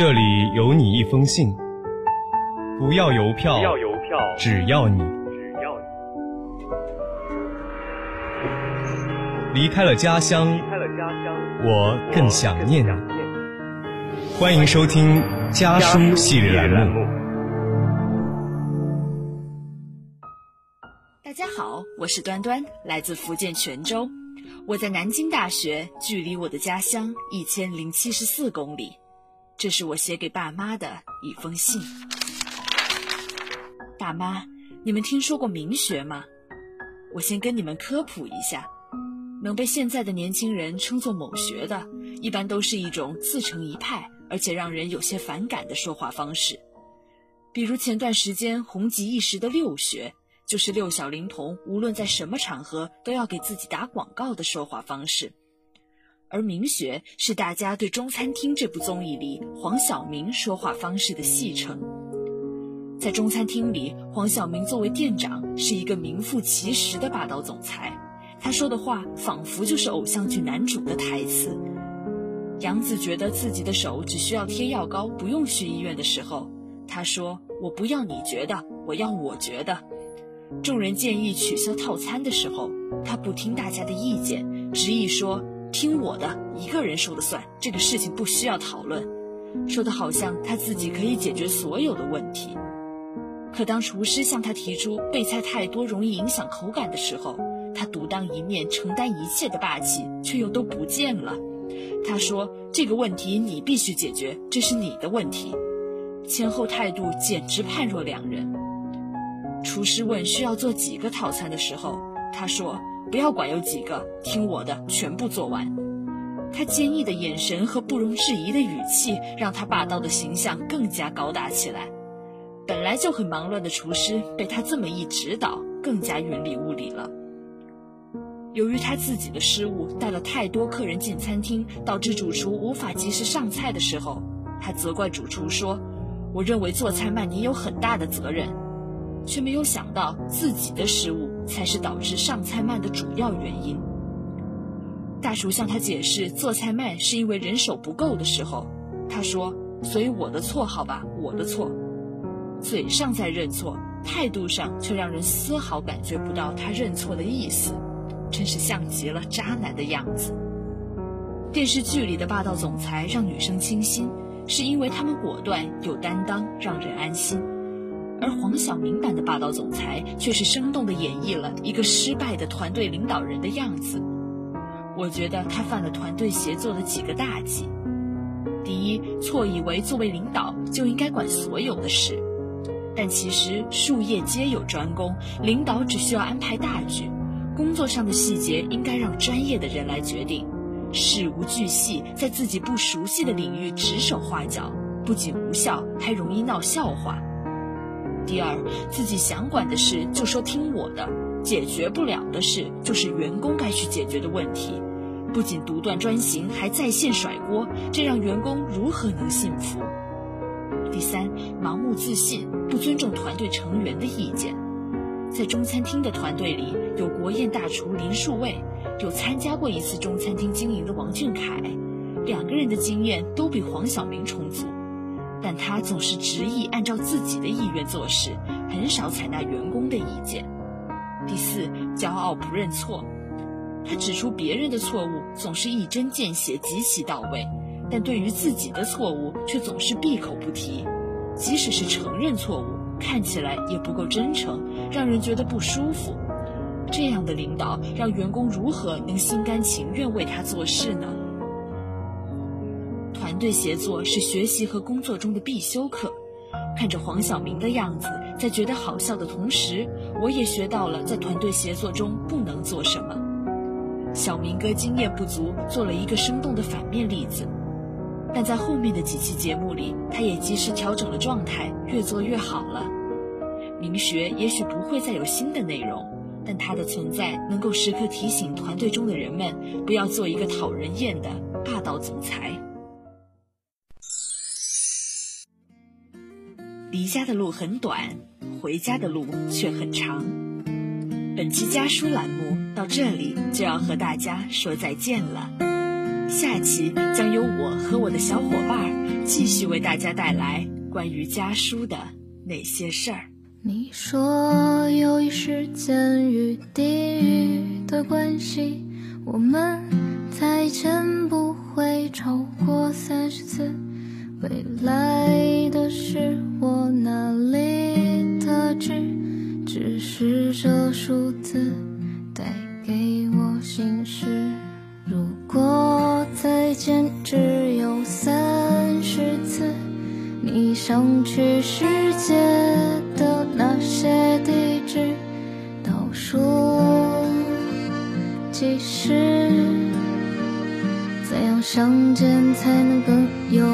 这里有你一封信，不要邮票，不要邮票，只要你只要你离开了家乡，离开了家乡，我更想念你。欢迎收听家书系列栏目。大家好，我是端端，来自福建泉州。我在南京大学，距离我的家乡一千零七十四公里。这是我写给爸妈的一封信。大妈，你们听说过明学吗？我先跟你们科普一下，能被现在的年轻人称作某学的，一般都是一种自成一派，而且让人有些反感的说话方式。比如前段时间红极一时的六学，就是六小龄童无论在什么场合都要给自己打广告的说话方式。而明学是大家对《中餐厅》这部综艺里黄晓明说话方式的戏称。在《中餐厅》里，黄晓明作为店长是一个名副其实的霸道总裁，他说的话仿佛就是偶像剧男主的台词。杨子觉得自己的手只需要贴药膏，不用去医院的时候，他说：“我不要你觉得，我要我觉得。”众人建议取消套餐的时候，他不听大家的意见，执意说：“听我的，一个人说了算，这个事情不需要讨论。”说的好像他自己可以解决所有的问题。可当厨师向他提出备菜太多容易影响口感的时候，他独当一面承担一切的霸气却又都不见了。他说：“这个问题你必须解决，这是你的问题。”前后态度简直判若两人。厨师问需要做几个套餐的时候，他说：“不要管有几个，听我的，全部做完。”他坚毅的眼神和不容置疑的语气，让他霸道的形象更加高大起来。本来就很忙乱的厨师，被他这么一指导，更加云里雾里了。由于他自己的失误，带了太多客人进餐厅，导致主厨无法及时上菜的时候，他责怪主厨说：“我认为做菜慢，你有很大的责任。”却没有想到自己的失误才是导致上菜慢的主要原因。大厨向他解释做菜慢是因为人手不够的时候，他说：“所以我的错，好吧，我的错。”嘴上在认错，态度上却让人丝毫感觉不到他认错的意思，真是像极了渣男的样子。电视剧里的霸道总裁让女生倾心，是因为他们果断有担当，让人安心。而黄晓明版的霸道总裁却是生动地演绎了一个失败的团队领导人的样子。我觉得他犯了团队协作的几个大忌：第一，错以为作为领导就应该管所有的事，但其实术业皆有专攻，领导只需要安排大局，工作上的细节应该让专业的人来决定。事无巨细，在自己不熟悉的领域指手画脚，不仅无效，还容易闹笑话。第二，自己想管的事就说听我的，解决不了的事就是员工该去解决的问题，不仅独断专行，还在线甩锅，这让员工如何能信服？第三，盲目自信，不尊重团队成员的意见。在中餐厅的团队里，有国宴大厨林树卫，有参加过一次中餐厅经营的王俊凯，两个人的经验都比黄晓明充足。但他总是执意按照自己的意愿做事，很少采纳员工的意见。第四，骄傲不认错。他指出别人的错误总是一针见血、极其到位，但对于自己的错误却总是闭口不提。即使是承认错误，看起来也不够真诚，让人觉得不舒服。这样的领导，让员工如何能心甘情愿为他做事呢？团队协作是学习和工作中的必修课。看着黄晓明的样子，在觉得好笑的同时，我也学到了在团队协作中不能做什么。小明哥经验不足，做了一个生动的反面例子，但在后面的几期节目里，他也及时调整了状态，越做越好了。明学也许不会再有新的内容，但他的存在能够时刻提醒团队中的人们，不要做一个讨人厌的霸道总裁。离家的路很短，回家的路却很长。本期家书栏目到这里就要和大家说再见了。下期将由我和我的小伙伴继续为大家带来关于家书的那些事儿。你说由于时间与地域的关系，我们再见不会超过三十次。未来的事我哪里得知？只是这数字带给我心事。如果再见只有三十次，你想去世界的那些地址，倒数计时，怎样相见才能更有